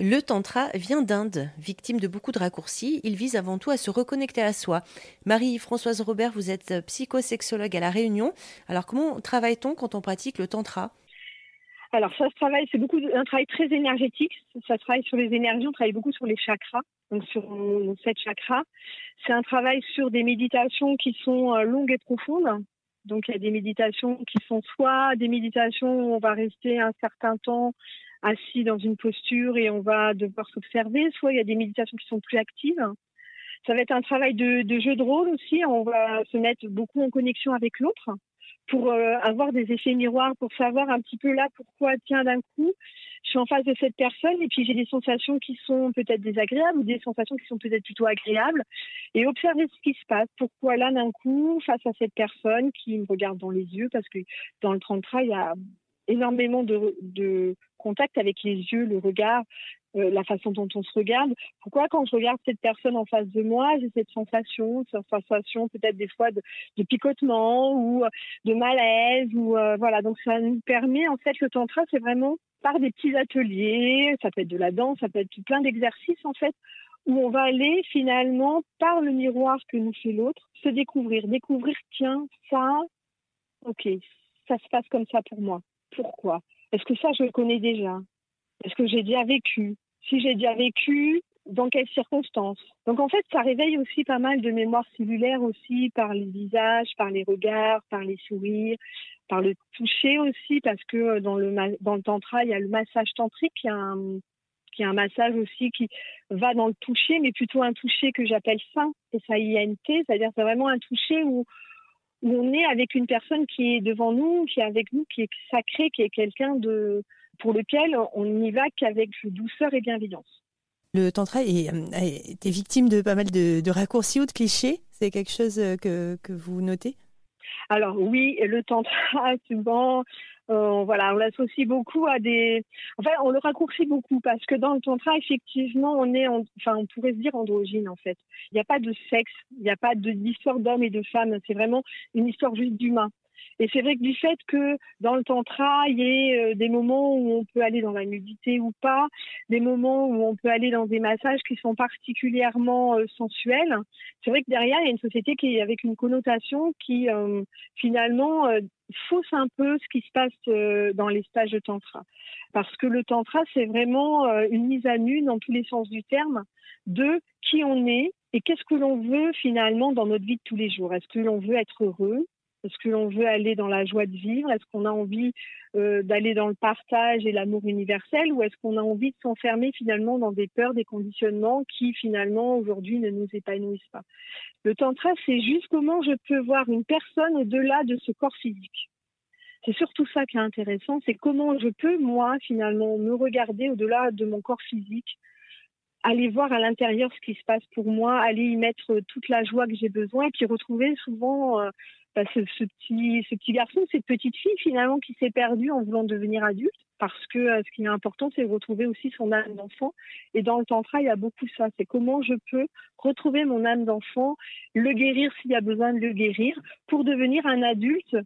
Le tantra vient d'Inde. Victime de beaucoup de raccourcis, il vise avant tout à se reconnecter à soi. Marie-Françoise Robert, vous êtes psychosexologue à La Réunion. Alors comment travaille-t-on quand on pratique le tantra? Alors ça se travaille, c'est beaucoup un travail très énergétique. Ça travaille sur les énergies, on travaille beaucoup sur les chakras, donc sur nos sept chakras. C'est un travail sur des méditations qui sont euh, longues et profondes. Donc il y a des méditations qui sont soit des méditations où on va rester un certain temps assis dans une posture et on va devoir s'observer, soit il y a des méditations qui sont plus actives. Ça va être un travail de, jeu de rôle aussi. On va se mettre beaucoup en connexion avec l'autre pour euh, avoir des effets miroirs, pour savoir un petit peu là pourquoi, tiens, d'un coup, je suis en face de cette personne et puis j'ai des sensations qui sont peut-être désagréables ou des sensations qui sont peut-être plutôt agréables et observer ce qui se passe. Pourquoi là, d'un coup, face à cette personne qui me regarde dans les yeux, parce que dans le tantra, il y a énormément de, de contact avec les yeux, le regard, euh, la façon dont on se regarde. Pourquoi quand je regarde cette personne en face de moi, j'ai cette sensation, cette sensation peut-être des fois de, picotement ou de malaise ou euh, voilà. Donc ça nous permet en fait le tantra, c'est vraiment par des petits ateliers, ça peut être de la danse, ça peut être plein d'exercices en fait où on va aller finalement par le miroir que nous fait l'autre se découvrir, découvrir tiens ça, ok, ça se passe comme ça pour moi. Pourquoi? Est-ce que ça je le connais déjà? Est-ce que j'ai déjà vécu? Si j'ai déjà vécu, dans quelles circonstances? Donc en fait, ça réveille aussi pas mal de mémoire cellulaire aussi par les visages, par les regards, par les sourires, par le toucher aussi, parce que euh, dans le, dans le tantra, il y a le massage tantrique, qui est un, qui est un massage aussi qui va dans le toucher, mais plutôt un toucher que j'appelle sain, S-A-I-N-T, c'est-à-dire c'est vraiment un toucher où on est avec une personne qui est devant nous, qui est avec nous, qui est sacré, qui est quelqu'un de pour lequel on n'y va qu'avec douceur et bienveillance. Le tantra est, est victime de pas mal de, raccourcis ou de clichés. C'est quelque chose euh, que vous notez? Alors oui, le tantra, souvent, euh, voilà, on l'associe beaucoup à des. Enfin, on le raccourcit beaucoup parce que dans le tantra, effectivement, on est, enfin, on pourrait se dire androgyne en fait. Il n'y a pas de sexe, il n'y a pas d'histoire d'homme et de femme. C'est vraiment une histoire juste d'humain. Et c'est vrai que du fait que dans le tantra, il y ait euh, des moments où on peut aller dans la nudité ou pas, des moments où on peut aller dans des massages qui sont particulièrement euh, sensuels, c'est vrai que derrière, il y a une société qui est avec une connotation qui euh, finalement fausse un peu ce qui se passe dans les stages de tantra. Parce que le tantra, c'est vraiment une mise à nu dans tous les sens du terme de qui on est et qu'est-ce que l'on veut finalement dans notre vie de tous les jours. Est-ce que l'on veut être heureux est-ce que l'on veut aller dans la joie de vivre? Est-ce qu'on a envie euh, d'aller dans le partage et l'amour universel? Ou est-ce qu'on a envie de s'enfermer finalement dans des peurs, des conditionnements qui finalement aujourd'hui ne nous épanouissent pas? Le tantra, c'est juste comment je peux voir une personne au-delà de ce corps physique. C'est surtout ça qui est intéressant, c'est comment je peux, moi, finalement, me regarder au-delà de mon corps physique, aller voir à l'intérieur ce qui se passe pour moi, aller y mettre toute la joie que j'ai besoin et puis retrouver souvent euh, bah, ce, petit, garçon, cette petite fille finalement qui s'est perdue en voulant devenir adulte. Parce que euh, ce qui est important, c'est de retrouver aussi son âme d'enfant. Et dans le tantra, il y a beaucoup ça. C'est comment je peux retrouver mon âme d'enfant, le guérir s'il y a besoin de le guérir, pour devenir un adulte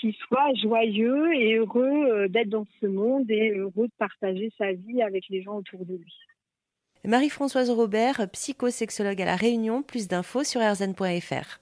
qui soit joyeux et heureux euh, d'être dans ce monde et heureux de partager sa vie avec les gens autour de lui. Marie-Françoise Robert, psychosexologue à La Réunion. Plus d'infos sur rzn.fr.